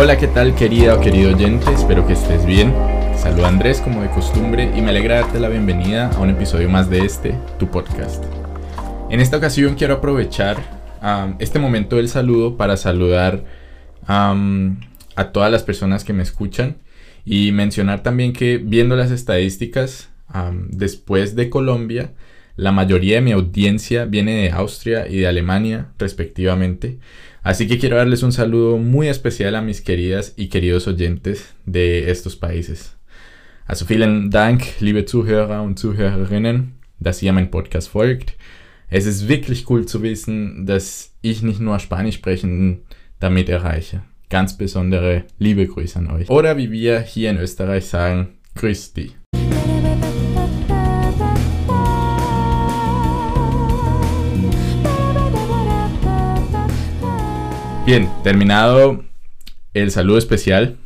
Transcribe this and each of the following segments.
Hola, ¿qué tal querida o querido oyente? Espero que estés bien. Saluda Andrés como de costumbre y me alegra darte la bienvenida a un episodio más de este, tu podcast. En esta ocasión quiero aprovechar este momento del saludo para saludar a todas las personas que me escuchan y mencionar también que viendo las estadísticas, después de Colombia, la mayoría de mi audiencia viene de Austria y de Alemania, respectivamente. Así que quiero darles un saludo muy especial a mis queridas y queridos oyentes de estos países. Also vielen Dank, liebe Zuhörer und Zuhörerinnen, dass ihr meinen Podcast folgt. Es ist wirklich cool zu wissen, dass ich nicht nur Spanisch sprechenden damit erreiche. Ganz besondere liebe Grüße an euch. Oder wie wir hier in Österreich sagen, Grüß dich. Bien, terminado el saludo especial,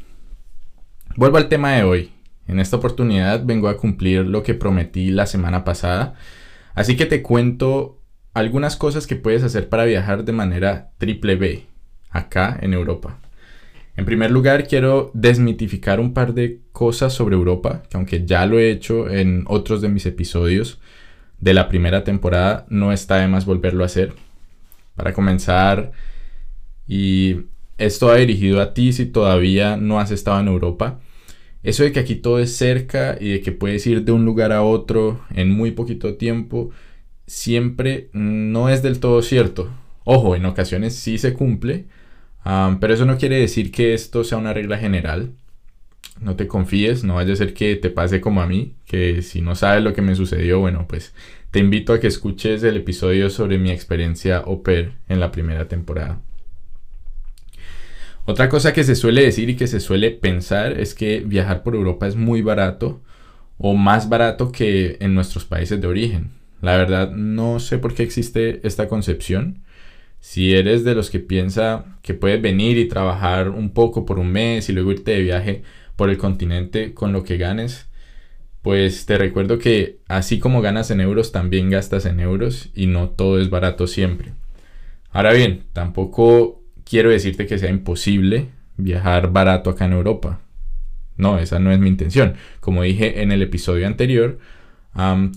vuelvo al tema de hoy. En esta oportunidad vengo a cumplir lo que prometí la semana pasada, así que te cuento algunas cosas que puedes hacer para viajar de manera triple B acá en Europa. En primer lugar, quiero desmitificar un par de cosas sobre Europa, que aunque ya lo he hecho en otros de mis episodios de la primera temporada, no está de más volverlo a hacer. Para comenzar, y esto ha dirigido a ti si todavía no has estado en Europa. Eso de que aquí todo es cerca y de que puedes ir de un lugar a otro en muy poquito tiempo, siempre no es del todo cierto. Ojo, en ocasiones sí se cumple, pero eso no quiere decir que esto sea una regla general. No te confíes, no vaya a ser que te pase como a mí, que si no sabes lo que me sucedió, bueno, pues te invito a que escuches el episodio sobre mi experiencia au pair en la primera temporada. Otra cosa que se suele decir y que se suele pensar es que viajar por Europa es muy barato o más barato que en nuestros países de origen. La verdad no sé por qué existe esta concepción. Si eres de los que piensa que puedes venir y trabajar un poco por un mes y luego irte de viaje por el continente con lo que ganes, pues te recuerdo que así como ganas en euros, también gastas en euros y no todo es barato siempre. Ahora bien, tampoco quiero decirte que sea imposible viajar barato acá en Europa. No, esa no es mi intención. Como dije en el episodio anterior,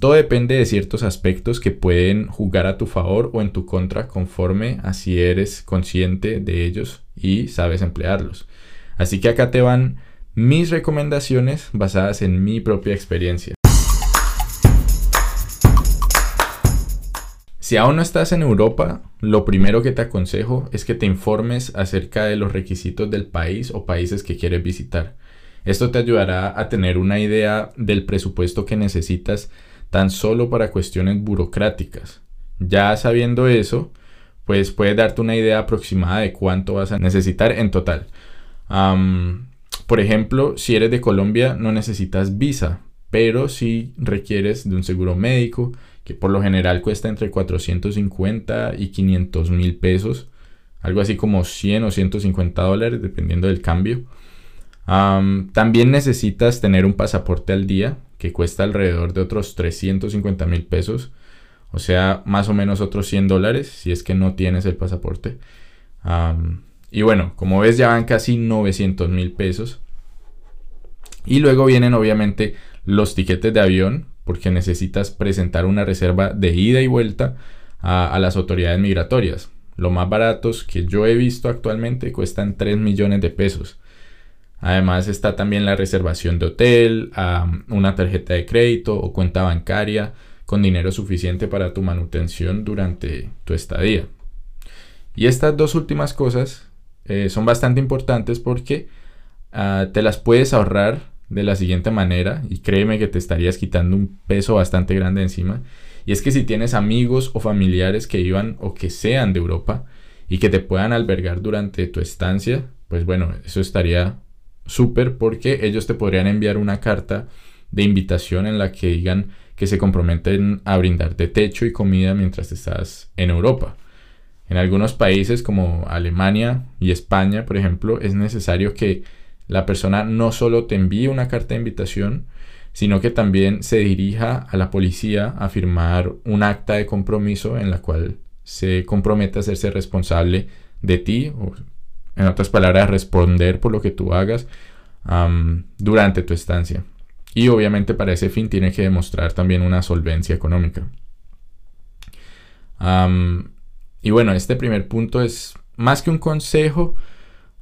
todo depende de ciertos aspectos que pueden jugar a tu favor o en tu contra conforme a si eres consciente de ellos y sabes emplearlos. Así que acá te van mis recomendaciones basadas en mi propia experiencia. Si aún no estás en Europa, lo primero que te aconsejo es que te informes acerca de los requisitos del país o países que quieres visitar. Esto te ayudará a tener una idea del presupuesto que necesitas tan solo para cuestiones burocráticas. Ya sabiendo eso, pues puedes darte una idea aproximada de cuánto vas a necesitar en total. por ejemplo, si eres de Colombia no necesitas visa, pero si requieres de un seguro médico, que por lo general cuesta entre 450 y 500 mil pesos, algo así como 100 o 150 dólares, dependiendo del cambio. también necesitas tener un pasaporte al día, que cuesta alrededor de otros 350 mil pesos, o sea, más o menos otros 100 dólares, si es que no tienes el pasaporte. y bueno, como ves ya van casi 900 mil pesos. Y luego vienen obviamente los tiquetes de avión, porque necesitas presentar una reserva de ida y vuelta a, las autoridades migratorias. Lo más baratos que yo he visto actualmente cuestan 3 millones de pesos. Además está también la reservación de hotel, una tarjeta de crédito o cuenta bancaria con dinero suficiente para tu manutención durante tu estadía. Y estas dos últimas cosas eh, son bastante importantes porque ah, te las puedes ahorrar de la siguiente manera y créeme que te estarías quitando un peso bastante grande encima. Y es que si tienes amigos o familiares que iban o que sean de Europa y que te puedan albergar durante tu estancia, pues bueno, eso estaría súper porque ellos te podrían enviar una carta de invitación en la que digan que se comprometen a brindarte techo y comida mientras estás en Europa. En algunos países como Alemania y España, por ejemplo, es necesario que la persona no solo te envíe una carta de invitación, sino que también se dirija a la policía a firmar un acta de compromiso en la cual se compromete a hacerse responsable de ti o en otras palabras, responder por lo que tú hagas durante tu estancia. Y obviamente para ese fin tiene que demostrar también una solvencia económica. y bueno, este primer punto es más que un consejo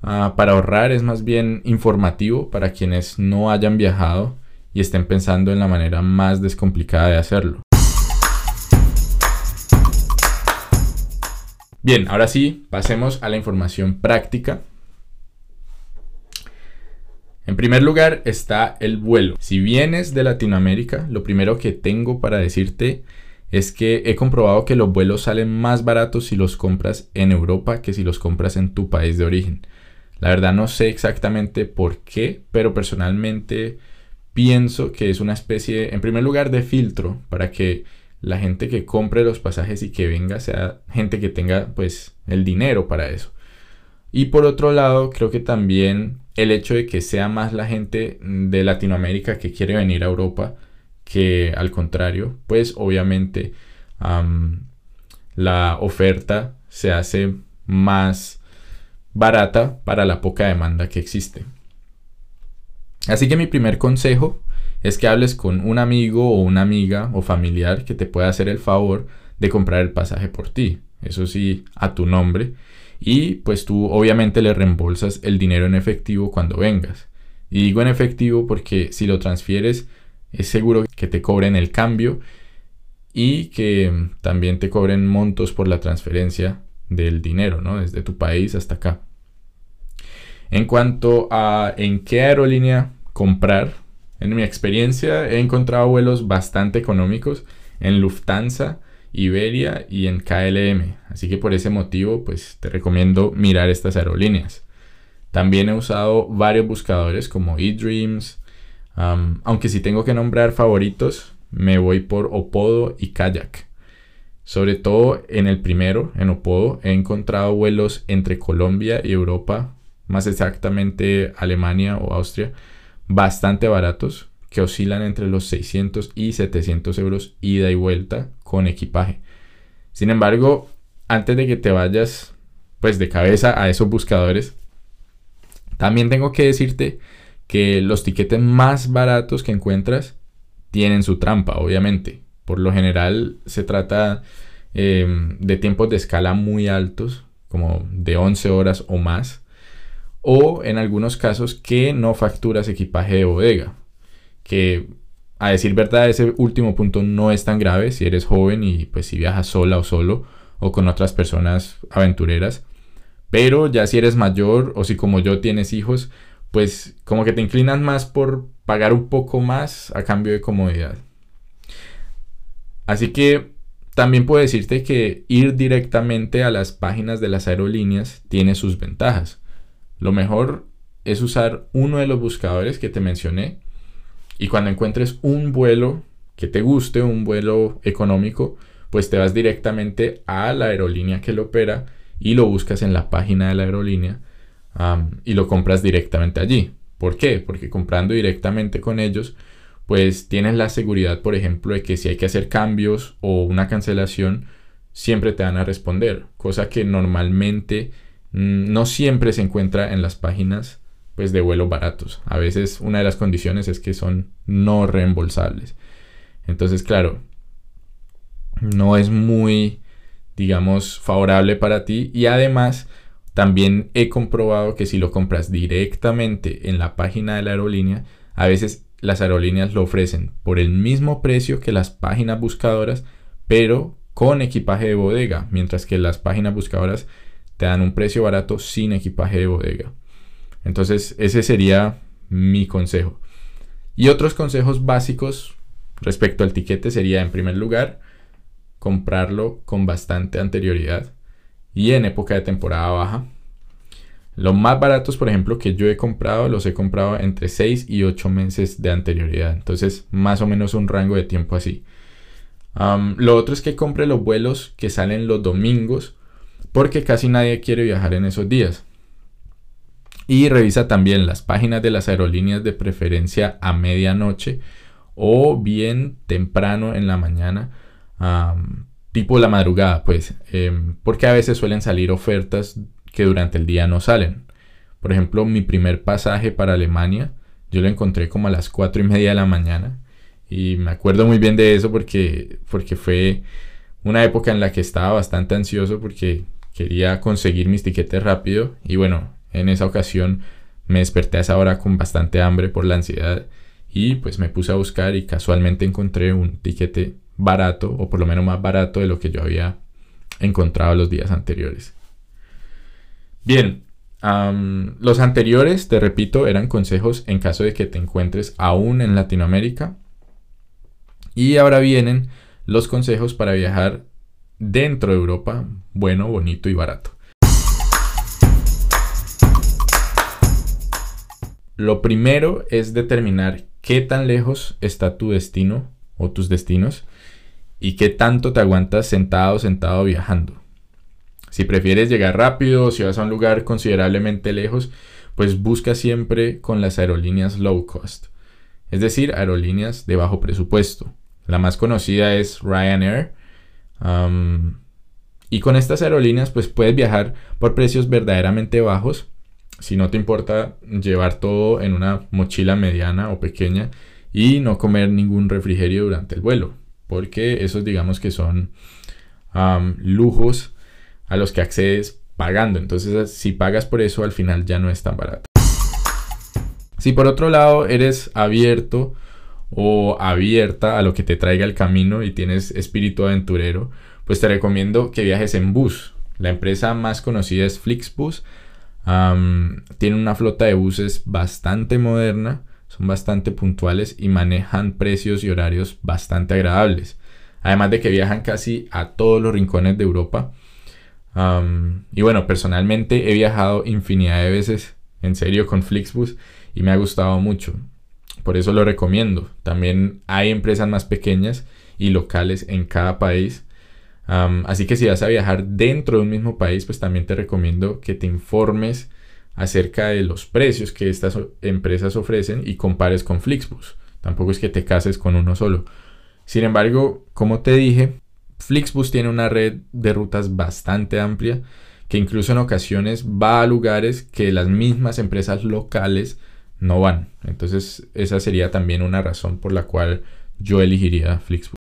ah, para ahorrar, es más bien informativo para quienes no hayan viajado y estén pensando en la manera más descomplicada de hacerlo. Bien, ahora sí, pasemos a la información práctica. En primer lugar está el vuelo. Si vienes de Latinoamérica, lo primero que tengo para decirte es que he comprobado que los vuelos salen más baratos si los compras en Europa que si los compras en tu país de origen. La verdad no sé exactamente por qué, pero personalmente pienso que es una especie, en primer lugar, de filtro para que la gente que compre los pasajes y que venga sea gente que tenga pues el dinero para eso. Y por otro lado, creo que también el hecho de que sea más la gente de Latinoamérica que quiere venir a Europa que al contrario, pues obviamente la oferta se hace más barata para la poca demanda que existe. Así que mi primer consejo es que hables con un amigo o una amiga o familiar que te pueda hacer el favor de comprar el pasaje por ti. Eso sí, a tu nombre. Y pues tú obviamente le reembolsas el dinero en efectivo cuando vengas. Y digo en efectivo porque si lo transfieres es seguro que te cobren el cambio y que también te cobren montos por la transferencia del dinero, ¿no? Desde tu país hasta acá. En cuanto a en qué aerolínea comprar, en mi experiencia he encontrado vuelos bastante económicos en Lufthansa, Iberia y en KLM. Así que por ese motivo pues te recomiendo mirar estas aerolíneas. También he usado varios buscadores como eDreams. aunque si tengo que nombrar favoritos, me voy por Opodo y Kayak. Sobre todo en el primero, en Opodo, he encontrado vuelos entre Colombia y Europa, más exactamente Alemania o Austria, bastante baratos que oscilan entre los 600 y 700 euros ida y vuelta con equipaje. Sin embargo, antes de que te vayas pues de cabeza a esos buscadores, también tengo que decirte que los tiquetes más baratos que encuentras tienen su trampa, obviamente. Por lo general se trata em, de tiempos de escala muy altos, como de 11 horas o más o en algunos casos que no facturas equipaje de bodega. Que a decir verdad ese último punto no es tan grave si eres joven y pues si viajas sola o solo o con otras personas aventureras. Pero ya si eres mayor o si como yo tienes hijos, pues como que te inclinas más por pagar un poco más a cambio de comodidad. Así que también puedo decirte que ir directamente a las páginas de las aerolíneas tiene sus ventajas. Lo mejor es usar uno de los buscadores que te mencioné y cuando encuentres un vuelo que te guste, un vuelo económico, pues te vas directamente a la aerolínea que lo opera y lo buscas en la página de la aerolínea y lo compras directamente allí. ¿Por qué? Porque comprando directamente con ellos, pues tienes la seguridad, por ejemplo, de que si hay que hacer cambios o una cancelación, siempre te van a responder, cosa que normalmente Mm, no siempre se encuentra en las páginas pues de vuelos baratos. A veces una de las condiciones es que son no reembolsables. Entonces, claro, no es muy, digamos, favorable para ti. Y además, también he comprobado que si lo compras directamente en la página de la aerolínea, a veces las aerolíneas lo ofrecen por el mismo precio que las páginas buscadoras, pero con equipaje de bodega, mientras que las páginas buscadoras te dan un precio barato sin equipaje de bodega. Entonces ese sería mi consejo. Y otros consejos básicos respecto al tiquete sería en primer lugar comprarlo con bastante anterioridad y en época de temporada baja. Los más baratos, por ejemplo, que yo he comprado, los he comprado entre 6 y 8 meses de anterioridad. Entonces, más o menos un rango de tiempo así. lo otro es que compre los vuelos que salen los domingos porque casi nadie quiere viajar en esos días. Y revisa también las páginas de las aerolíneas de preferencia a medianoche o bien temprano en la mañana, tipo la madrugada, pues, em, porque a veces suelen salir ofertas que durante el día no salen. Por ejemplo, mi primer pasaje para Alemania, yo lo encontré como a las 4 y media de la mañana. Y me acuerdo muy bien de eso porque, porque fue una época en la que estaba bastante ansioso porque quería conseguir mis tiquetes rápido. Y bueno, en esa ocasión me desperté a esa hora con bastante hambre por la ansiedad. Y pues me puse a buscar y casualmente encontré un tiquete barato, o por lo menos más barato de lo que yo había encontrado los días anteriores. Bien, los anteriores, te repito, eran consejos en caso de que te encuentres aún en Latinoamérica. Y ahora vienen los consejos para viajar dentro de Europa, bueno, bonito y barato. Lo primero es determinar qué tan lejos está tu destino o tus destinos y qué tanto te aguantas sentado sentado viajando. Si prefieres llegar rápido si vas a un lugar considerablemente lejos, pues busca siempre con las aerolíneas low cost, es decir, aerolíneas de bajo presupuesto. La más conocida es Ryanair. y con estas aerolíneas pues puedes viajar por precios verdaderamente bajos si no te importa llevar todo en una mochila mediana o pequeña y no comer ningún refrigerio durante el vuelo porque esos digamos que son lujos a los que accedes pagando. Entonces si pagas por eso al final ya no es tan barato. Si por otro lado eres abierto o abierta a lo que te traiga el camino y tienes espíritu aventurero, pues te recomiendo que viajes en bus. La empresa más conocida es Flixbus. tiene una flota de buses bastante moderna son bastante puntuales y manejan precios y horarios bastante agradables. Además de que viajan casi a todos los rincones de Europa. Y bueno, personalmente he viajado infinidad de veces, en serio, con Flixbus y me ha gustado mucho. Por eso lo recomiendo. También hay empresas más pequeñas y locales en cada país. así que si vas a viajar dentro de un mismo país, pues también te recomiendo que te informes acerca de los precios que estas empresas ofrecen y compares con Flixbus. Tampoco es que te cases con uno solo. Sin embargo, como te dije, Flixbus tiene una red de rutas bastante amplia que incluso en ocasiones va a lugares que las mismas empresas locales no van. Entonces esa sería también una razón por la cual yo elegiría Flixbus.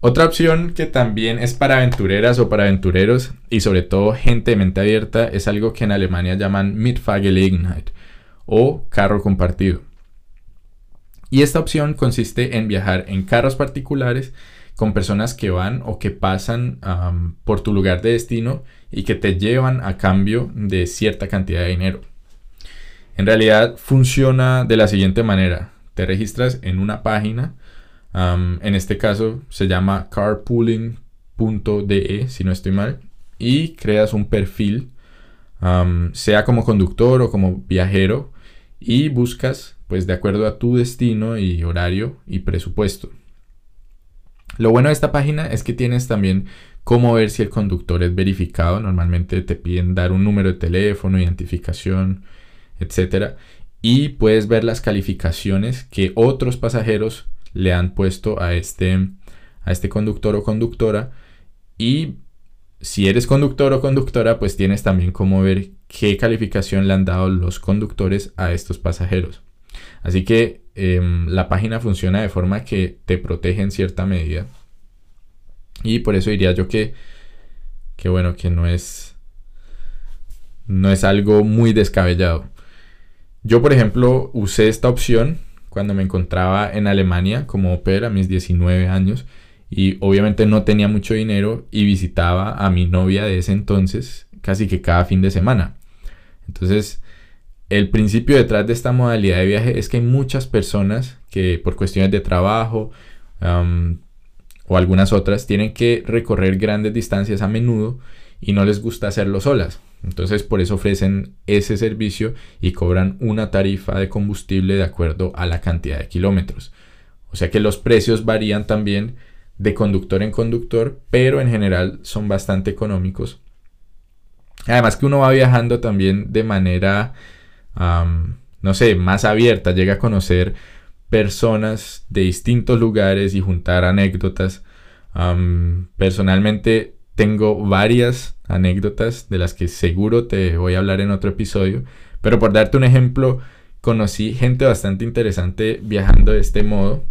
Otra opción que también es para aventureras o para aventureros y sobre todo gente de mente abierta es algo que en Alemania llaman Mitfahrgelegenheit o carro compartido. Y esta opción consiste en viajar en carros particulares con personas que van o que pasan por tu lugar de destino y que te llevan a cambio de cierta cantidad de dinero. En realidad funciona de la siguiente manera. Te registras en una página en este caso se llama carpooling.de, si no estoy mal, y creas un perfil, sea como conductor o como viajero, y buscas, pues de acuerdo a tu destino y horario y presupuesto. Lo bueno de esta página es que tienes también cómo ver si el conductor es verificado. Normalmente te piden dar un número de teléfono, identificación, etc. Y puedes ver las calificaciones que otros pasajeros le han puesto a este, a este conductor o conductora. Y si eres conductor o conductora, pues tienes también cómo ver qué calificación le han dado los conductores a estos pasajeros. Así que em, la página funciona de forma que te protege en cierta medida. Y por eso diría yo que, que bueno, que no es, no es algo muy descabellado. Yo, por ejemplo, usé esta opción cuando me encontraba en Alemania como opera a mis 19 años y obviamente no tenía mucho dinero y visitaba a mi novia de ese entonces casi que cada fin de semana. Entonces, el principio detrás de esta modalidad de viaje es que hay muchas personas que por cuestiones de trabajo o algunas otras tienen que recorrer grandes distancias a menudo y no les gusta hacerlo solas. Entonces por eso ofrecen ese servicio y cobran una tarifa de combustible de acuerdo a la cantidad de kilómetros. O sea que los precios varían también de conductor en conductor, pero en general son bastante económicos. Además que uno va viajando también de manera, no sé, más abierta, llega a conocer personas de distintos lugares y juntar anécdotas. personalmente tengo varias anécdotas de las que seguro te voy a hablar en otro episodio. Pero por darte un ejemplo, conocí gente bastante interesante viajando de este modo.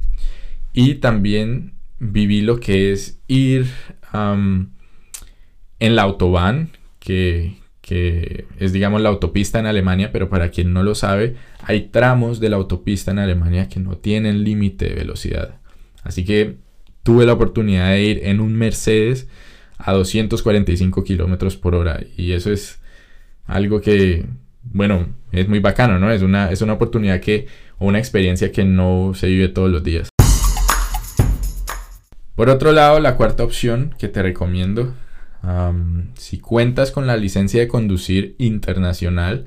Y también viví lo que es ir en la autobahn, que, que es digamos la autopista en Alemania, pero para quien no lo sabe, hay tramos de la autopista en Alemania que no tienen límite de velocidad. Así que tuve la oportunidad de ir en un Mercedes a 245 kilómetros por hora. Y eso es algo que, bueno, es muy bacano, ¿no? Es una, es una oportunidad que, o una experiencia que no se vive todos los días. Por otro lado, la cuarta opción que te recomiendo, si cuentas con la licencia de conducir internacional,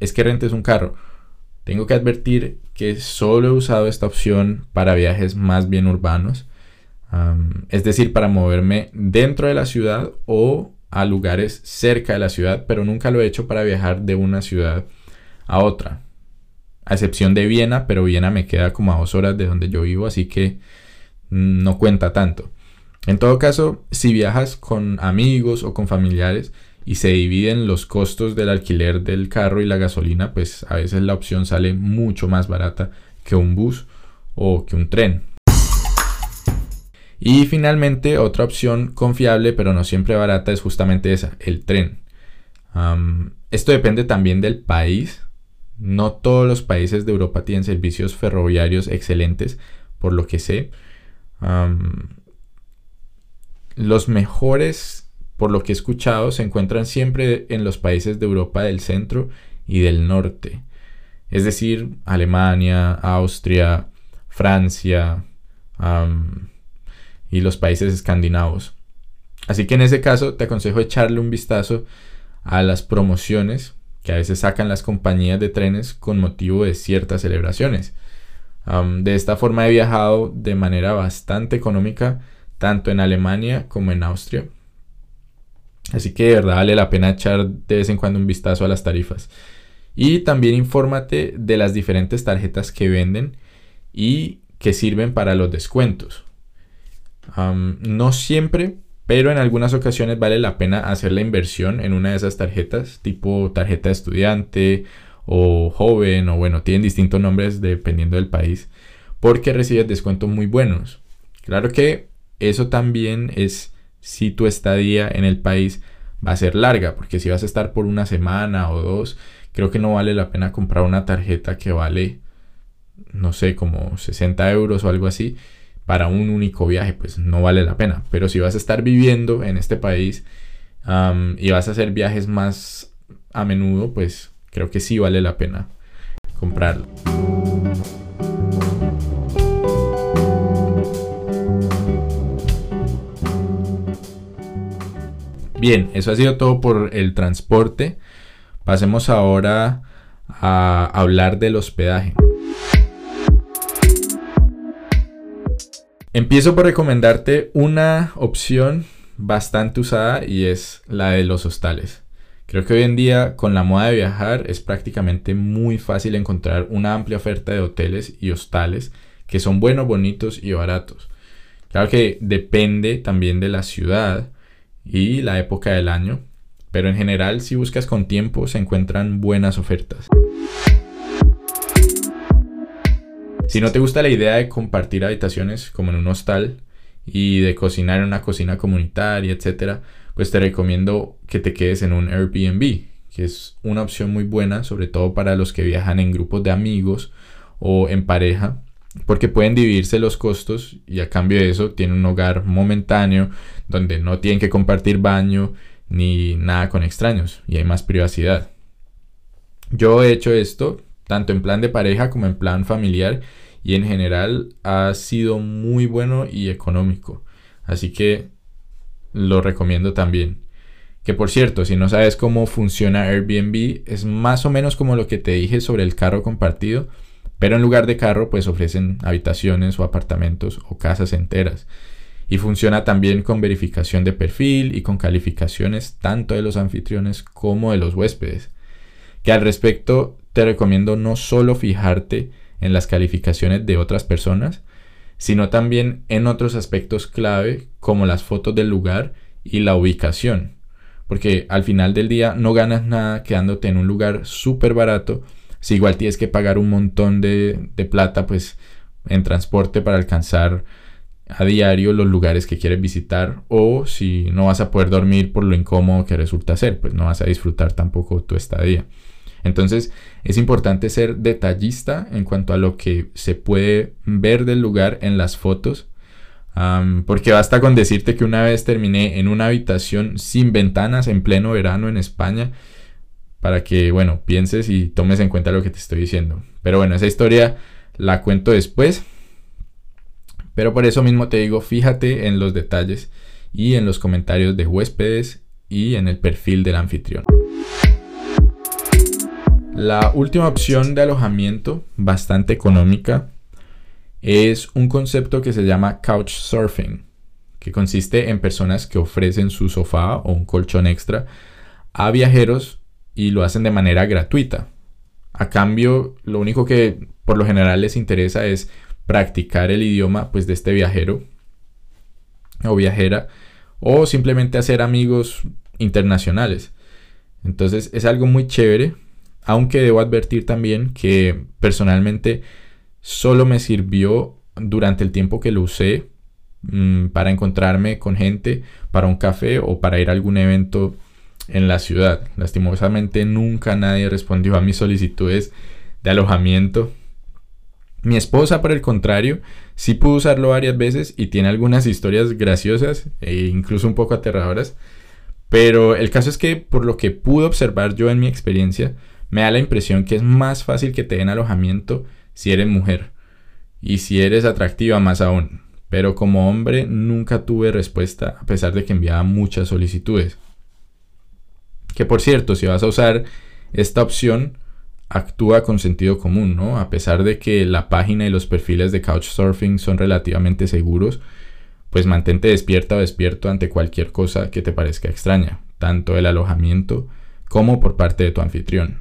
es que rentes un carro. Tengo que advertir que solo he usado esta opción para viajes más bien urbanos es decir, para moverme dentro de la ciudad o a lugares cerca de la ciudad, pero nunca lo he hecho para viajar de una ciudad a otra. A excepción de Viena, pero Viena me queda como a dos horas de donde yo vivo, así que no cuenta tanto. En todo caso, si viajas con amigos o con familiares y se dividen los costos del alquiler del carro y la gasolina, pues a veces la opción sale mucho más barata que un bus o que un tren. Y finalmente, otra opción confiable, pero no siempre barata, es justamente esa, el tren. esto depende también del país. No todos los países de Europa tienen servicios ferroviarios excelentes, por lo que sé. Los mejores, por lo que he escuchado, se encuentran siempre en los países de Europa del centro y del norte. Es decir, Alemania, Austria, Francia, y los países escandinavos. Así que en ese caso te aconsejo echarle un vistazo a las promociones que a veces sacan las compañías de trenes con motivo de ciertas celebraciones. de esta forma he viajado de manera bastante económica tanto en Alemania como en Austria. Así que de verdad vale la pena echar de vez en cuando un vistazo a las tarifas. Y también infórmate de las diferentes tarjetas que venden y que sirven para los descuentos no siempre, pero en algunas ocasiones vale la pena hacer la inversión en una de esas tarjetas, tipo tarjeta de estudiante o joven, o bueno, tienen distintos nombres dependiendo del país, porque recibes descuentos muy buenos. Claro que eso también es si tu estadía en el país va a ser larga, porque si vas a estar por una semana o dos, creo que no vale la pena comprar una tarjeta que vale, no sé, como 60 euros o algo así, para un único viaje, pues no vale la pena. Pero si vas a estar viviendo en este país y vas a hacer viajes más a menudo, pues creo que sí vale la pena comprarlo. Bien, eso ha sido todo por el transporte. Pasemos ahora a hablar del hospedaje. Empiezo por recomendarte una opción bastante usada y es la de los hostales. Creo que hoy en día con la moda de viajar es prácticamente muy fácil encontrar una amplia oferta de hoteles y hostales que son buenos, bonitos y baratos. Claro que depende también de la ciudad y la época del año, pero en general si buscas con tiempo se encuentran buenas ofertas. Si no te gusta la idea de compartir habitaciones como en un hostal y de cocinar en una cocina comunitaria, etcétera, pues te recomiendo que te quedes en un Airbnb, que es una opción muy buena, sobre todo para los que viajan en grupos de amigos o en pareja, porque pueden dividirse los costos y a cambio de eso tienen un hogar momentáneo donde no tienen que compartir baño ni nada con extraños y hay más privacidad. Yo he hecho esto tanto en plan de pareja como en plan familiar y en general ha sido muy bueno y económico. Así que lo recomiendo también. Que por cierto, si no sabes cómo funciona Airbnb, es más o menos como lo que te dije sobre el carro compartido, pero en lugar de carro pues ofrecen habitaciones o apartamentos o casas enteras. Y funciona también con verificación de perfil y con calificaciones tanto de los anfitriones como de los huéspedes. Que al respecto te recomiendo no solo fijarte en las calificaciones de otras personas, sino también en otros aspectos clave como las fotos del lugar y la ubicación. porque al final del día no ganas nada quedándote en un lugar súper barato, si igual tienes que pagar un montón de, de plata, pues en transporte para alcanzar a diario los lugares que quieres visitar o si no vas a poder dormir por lo incómodo que resulta ser, pues no vas a disfrutar tampoco tu estadía. Entonces es importante ser detallista en cuanto a lo que se puede ver del lugar en las fotos, porque basta con decirte que una vez terminé en una habitación sin ventanas en pleno verano en España, para que, bueno, pienses y tomes en cuenta lo que te estoy diciendo. Pero bueno, esa historia la cuento después. Pero por eso mismo te digo, fíjate en los detalles y en los comentarios de huéspedes y en el perfil del anfitrión. La última opción de alojamiento, bastante económica, es un concepto que se llama couchsurfing, que consiste en personas que ofrecen su sofá o un colchón extra a viajeros y lo hacen de manera gratuita. A cambio, lo único que por lo general les interesa es practicar el idioma pues de este viajero o viajera o simplemente hacer amigos internacionales. Entonces es algo muy chévere, aunque debo advertir también que personalmente solo me sirvió durante el tiempo que lo usé mm, para encontrarme con gente, para un café o para ir a algún evento en la ciudad. Lastimosamente nunca nadie respondió a mis solicitudes de alojamiento mi esposa, por el contrario, sí pudo usarlo varias veces y tiene algunas historias graciosas e incluso un poco aterradoras. Pero el caso es que, por lo que pude observar yo en mi experiencia, me da la impresión que es más fácil que te den alojamiento si eres mujer. Y si eres atractiva más aún. Pero como hombre nunca tuve respuesta a pesar de que enviaba muchas solicitudes. Que por cierto, si vas a usar esta opción, actúa con sentido común, ¿no? A pesar de que la página y los perfiles de Couchsurfing son relativamente seguros, pues mantente despierta o despierto ante cualquier cosa que te parezca extraña, tanto el alojamiento como por parte de tu anfitrión.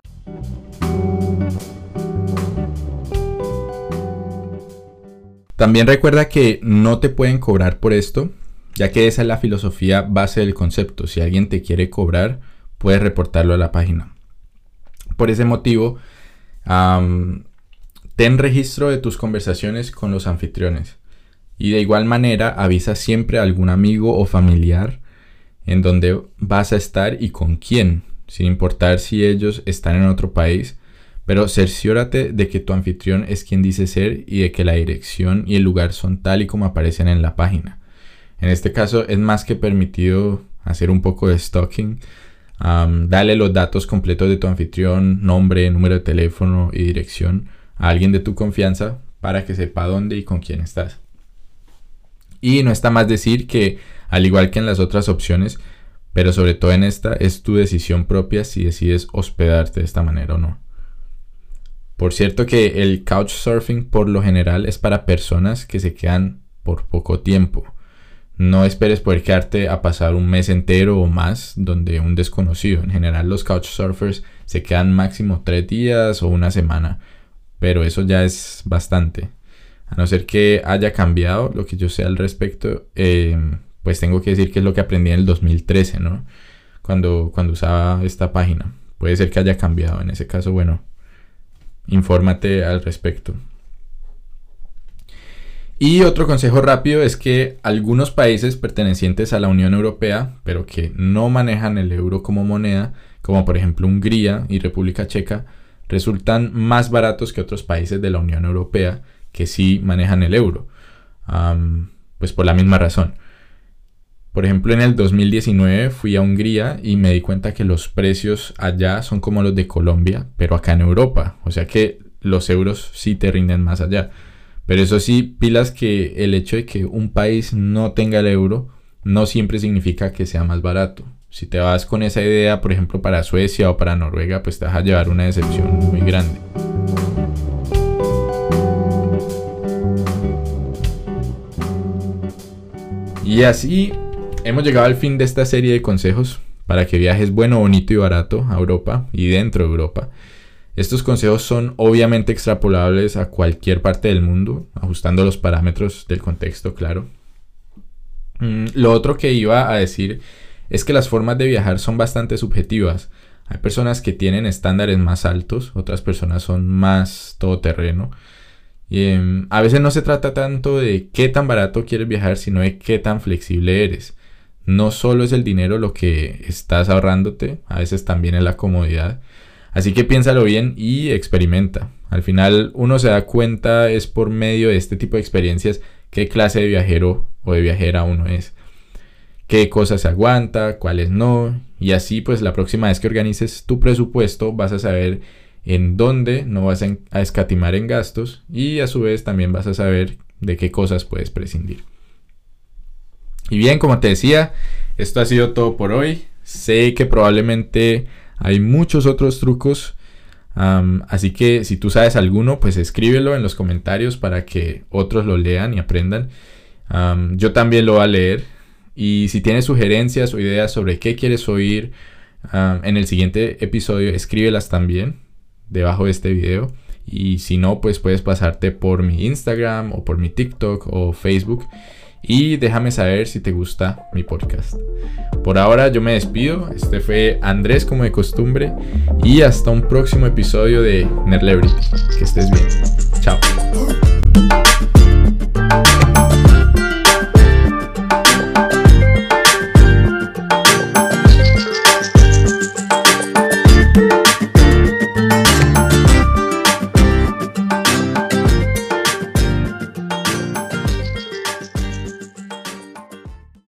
También recuerda que no te pueden cobrar por esto, ya que esa es la filosofía base del concepto. Si alguien te quiere cobrar, puedes reportarlo a la página. Por ese motivo, ten registro de tus conversaciones con los anfitriones. Y de igual manera, avisa siempre a algún amigo o familiar en donde vas a estar y con quién, sin importar si ellos están en otro país. Pero cerciórate de que tu anfitrión es quien dice ser y de que la dirección y el lugar son tal y como aparecen en la página. En este caso es más que permitido hacer un poco de stalking dale los datos completos de tu anfitrión, nombre, número de teléfono y dirección a alguien de tu confianza para que sepa dónde y con quién estás. Y no está más decir que, al igual que en las otras opciones, pero sobre todo en esta, es tu decisión propia si decides hospedarte de esta manera o no. Por cierto que el couchsurfing por lo general es para personas que se quedan por poco tiempo no esperes poder quedarte a pasar un mes entero o más donde un desconocido. En general los couchsurfers se quedan máximo tres días o una semana. Pero eso ya es bastante. A no ser que haya cambiado lo que yo sé al respecto, em, pues tengo que decir que es lo que aprendí en el 2013, ¿no? Cuando, cuando usaba esta página. Puede ser que haya cambiado. En ese caso, bueno, infórmate al respecto. Y otro consejo rápido es que algunos países pertenecientes a la Unión Europea, pero que no manejan el euro como moneda, como por ejemplo Hungría y República Checa, resultan más baratos que otros países de la Unión Europea que sí manejan el euro. pues por la misma razón. Por ejemplo, en el 2019 fui a Hungría y me di cuenta que los precios allá son como los de Colombia, pero acá en Europa. O sea que los euros sí te rinden más allá. Pero eso sí, pilas que el hecho de que un país no tenga el euro no siempre significa que sea más barato. Si te vas con esa idea, por ejemplo, para Suecia o para Noruega, pues te vas a llevar una decepción muy grande. Y así hemos llegado al fin de esta serie de consejos para que viajes bueno, bonito y barato a Europa y dentro de Europa. Estos consejos son obviamente extrapolables a cualquier parte del mundo, ajustando los parámetros del contexto, claro. Mm, lo otro que iba a decir es que las formas de viajar son bastante subjetivas. Hay personas que tienen estándares más altos, otras personas son más todoterreno. Y, em, a veces no se trata tanto de qué tan barato quieres viajar, sino de qué tan flexible eres. No solo es el dinero lo que estás ahorrándote, a veces también es la comodidad. Así que piénsalo bien y experimenta. Al final uno se da cuenta es por medio de este tipo de experiencias qué clase de viajero o de viajera uno es. Qué cosas se aguanta, cuáles no. Y así pues la próxima vez que organices tu presupuesto vas a saber en dónde no vas a escatimar en gastos y a su vez también vas a saber de qué cosas puedes prescindir. Y bien, como te decía, esto ha sido todo por hoy. Sé que probablemente hay muchos otros trucos. así que si tú sabes alguno, pues escríbelo en los comentarios para que otros lo lean y aprendan. yo también lo voy a leer. Y si tienes sugerencias o ideas sobre qué quieres oír en el siguiente episodio, escríbelas también debajo de este video. Y si no, pues puedes pasarte por mi Instagram o por mi TikTok o Facebook y déjame saber si te gusta mi podcast. Por ahora yo me despido, este fue Andrés como de costumbre y hasta un próximo episodio de Nerlebrity. Que estés bien. Chao.